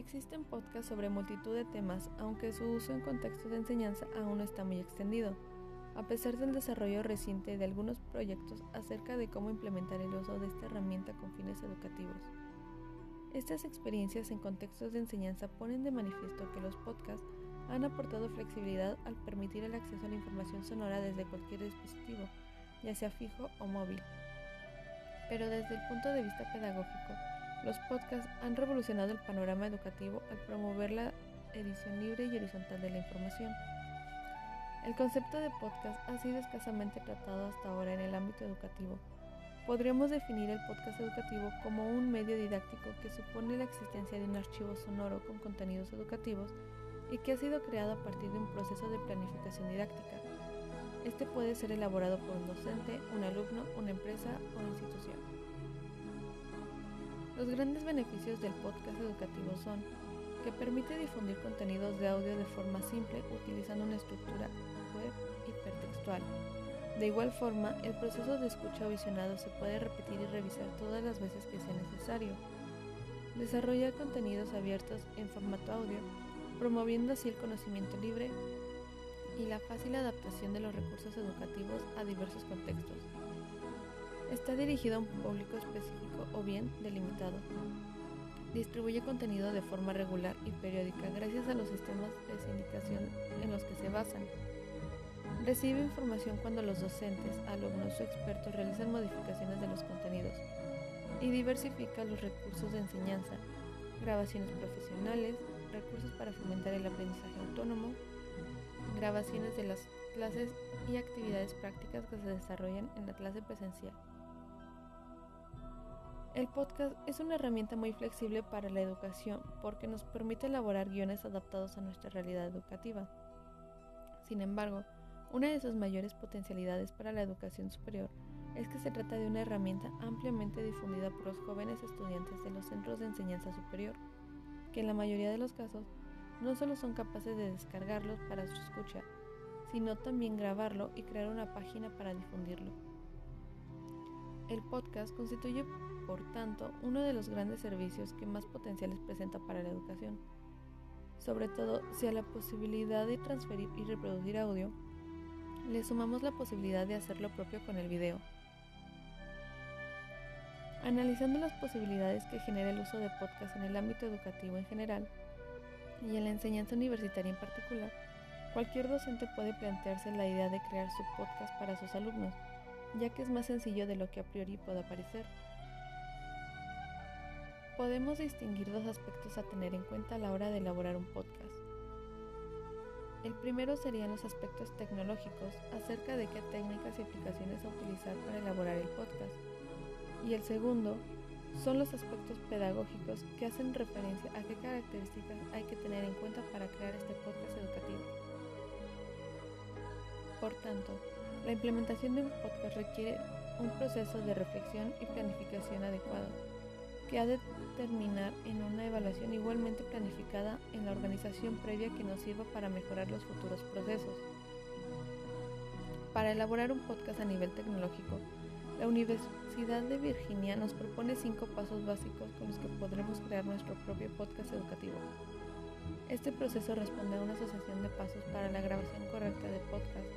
Existen podcasts sobre multitud de temas, aunque su uso en contextos de enseñanza aún no está muy extendido, a pesar del desarrollo reciente de algunos proyectos acerca de cómo implementar el uso de esta herramienta con fines educativos. Estas experiencias en contextos de enseñanza ponen de manifiesto que los podcasts han aportado flexibilidad al permitir el acceso a la información sonora desde cualquier dispositivo, ya sea fijo o móvil. Pero desde el punto de vista pedagógico, los podcasts han revolucionado el panorama educativo al promover la edición libre y horizontal de la información. El concepto de podcast ha sido escasamente tratado hasta ahora en el ámbito educativo. Podríamos definir el podcast educativo como un medio didáctico que supone la existencia de un archivo sonoro con contenidos educativos y que ha sido creado a partir de un proceso de planificación didáctica. Este puede ser elaborado por un docente, un alumno, una empresa o institución. Los grandes beneficios del podcast educativo son que permite difundir contenidos de audio de forma simple utilizando una estructura web hipertextual. De igual forma, el proceso de escucha visionado se puede repetir y revisar todas las veces que sea necesario. Desarrolla contenidos abiertos en formato audio, promoviendo así el conocimiento libre y la fácil adaptación de los recursos educativos a diversos contextos. Está dirigido a un público específico o bien delimitado. Distribuye contenido de forma regular y periódica gracias a los sistemas de sindicación en los que se basan. Recibe información cuando los docentes, alumnos o expertos realizan modificaciones de los contenidos y diversifica los recursos de enseñanza, grabaciones profesionales, recursos para fomentar el aprendizaje autónomo, grabaciones de las clases y actividades prácticas que se desarrollan en la clase presencial. El podcast es una herramienta muy flexible para la educación porque nos permite elaborar guiones adaptados a nuestra realidad educativa. Sin embargo, una de sus mayores potencialidades para la educación superior es que se trata de una herramienta ampliamente difundida por los jóvenes estudiantes de los centros de enseñanza superior, que en la mayoría de los casos no solo son capaces de descargarlos para su escucha, sino también grabarlo y crear una página para difundirlo. El podcast constituye por tanto, uno de los grandes servicios que más potenciales presenta para la educación. Sobre todo si a la posibilidad de transferir y reproducir audio, le sumamos la posibilidad de hacer lo propio con el video. Analizando las posibilidades que genera el uso de podcast en el ámbito educativo en general y en la enseñanza universitaria en particular, cualquier docente puede plantearse la idea de crear su podcast para sus alumnos, ya que es más sencillo de lo que a priori pueda parecer. Podemos distinguir dos aspectos a tener en cuenta a la hora de elaborar un podcast. El primero serían los aspectos tecnológicos acerca de qué técnicas y aplicaciones a utilizar para elaborar el podcast. Y el segundo son los aspectos pedagógicos que hacen referencia a qué características hay que tener en cuenta para crear este podcast educativo. Por tanto, la implementación de un podcast requiere un proceso de reflexión y planificación adecuado que ha de terminar en una evaluación igualmente planificada en la organización previa que nos sirva para mejorar los futuros procesos. Para elaborar un podcast a nivel tecnológico, la Universidad de Virginia nos propone cinco pasos básicos con los que podremos crear nuestro propio podcast educativo. Este proceso responde a una asociación de pasos para la grabación correcta de podcast,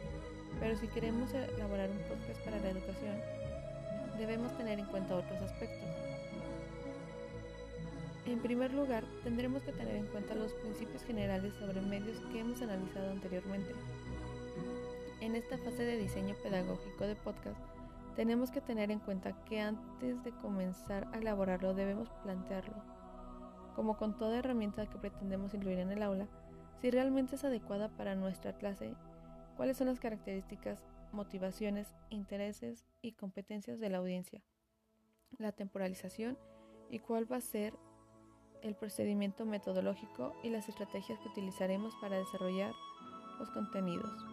pero si queremos elaborar un podcast para la educación, debemos tener en cuenta otros aspectos. En primer lugar, tendremos que tener en cuenta los principios generales sobre medios que hemos analizado anteriormente. En esta fase de diseño pedagógico de podcast, tenemos que tener en cuenta que antes de comenzar a elaborarlo debemos plantearlo, como con toda herramienta que pretendemos incluir en el aula, si realmente es adecuada para nuestra clase, cuáles son las características, motivaciones, intereses y competencias de la audiencia, la temporalización y cuál va a ser el procedimiento metodológico y las estrategias que utilizaremos para desarrollar los contenidos.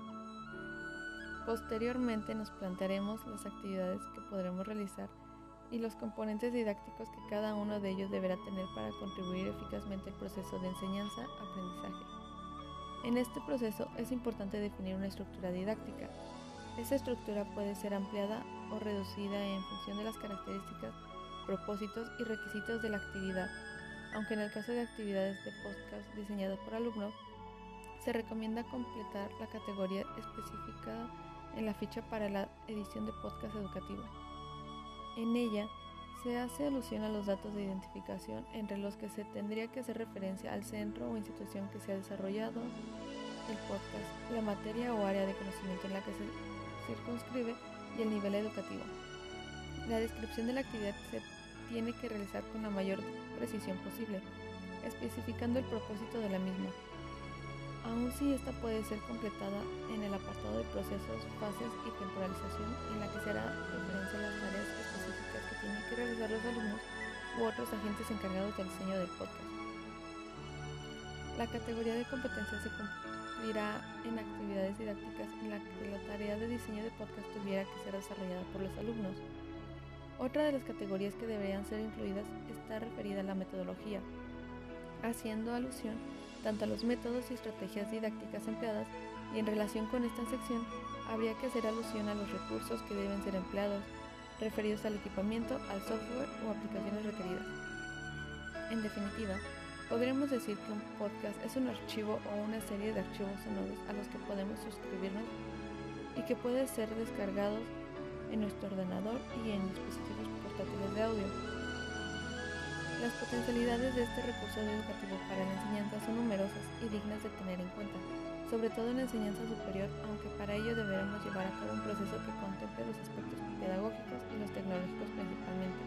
Posteriormente nos plantearemos las actividades que podremos realizar y los componentes didácticos que cada uno de ellos deberá tener para contribuir eficazmente al proceso de enseñanza-aprendizaje. En este proceso es importante definir una estructura didáctica. Esa estructura puede ser ampliada o reducida en función de las características, propósitos y requisitos de la actividad aunque en el caso de actividades de podcast diseñadas por alumnos, se recomienda completar la categoría específica en la ficha para la edición de podcast educativo. En ella se hace alusión a los datos de identificación entre los que se tendría que hacer referencia al centro o institución que se ha desarrollado el podcast, la materia o área de conocimiento en la que se circunscribe y el nivel educativo. La descripción de la actividad se tiene que realizar con la mayor precisión posible, especificando el propósito de la misma, aun si esta puede ser completada en el apartado de procesos, fases y temporalización, en la que se hará referencia a las tareas específicas tienen que realizar los alumnos u otros agentes encargados del diseño del podcast. La categoría de competencia se cumplirá en actividades didácticas en la que la tarea de diseño de podcast tuviera que ser desarrollada por los alumnos. Otra de las categorías que deberían ser incluidas está referida a la metodología, haciendo alusión tanto a los métodos y estrategias didácticas empleadas y en relación con esta sección habría que hacer alusión a los recursos que deben ser empleados, referidos al equipamiento, al software o aplicaciones requeridas. En definitiva, podríamos decir que un podcast es un archivo o una serie de archivos sonoros a los que podemos suscribirnos y que puede ser descargados en nuestro ordenador y en dispositivos portátiles de audio. Las potencialidades de este recurso educativo para la enseñanza son numerosas y dignas de tener en cuenta, sobre todo en la enseñanza superior, aunque para ello deberemos llevar a cabo un proceso que contemple los aspectos pedagógicos y los tecnológicos principalmente.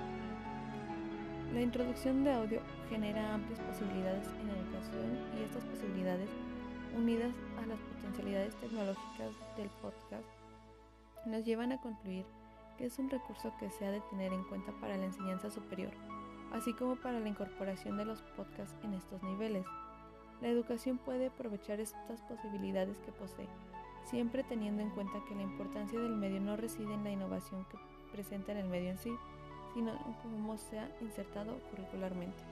La introducción de audio genera amplias posibilidades en la educación y estas posibilidades, unidas a las potencialidades tecnológicas del podcast, nos llevan a concluir que es un recurso que se ha de tener en cuenta para la enseñanza superior así como para la incorporación de los podcasts en estos niveles. La educación puede aprovechar estas posibilidades que posee, siempre teniendo en cuenta que la importancia del medio no reside en la innovación que presenta en el medio en sí, sino en cómo se ha insertado curricularmente.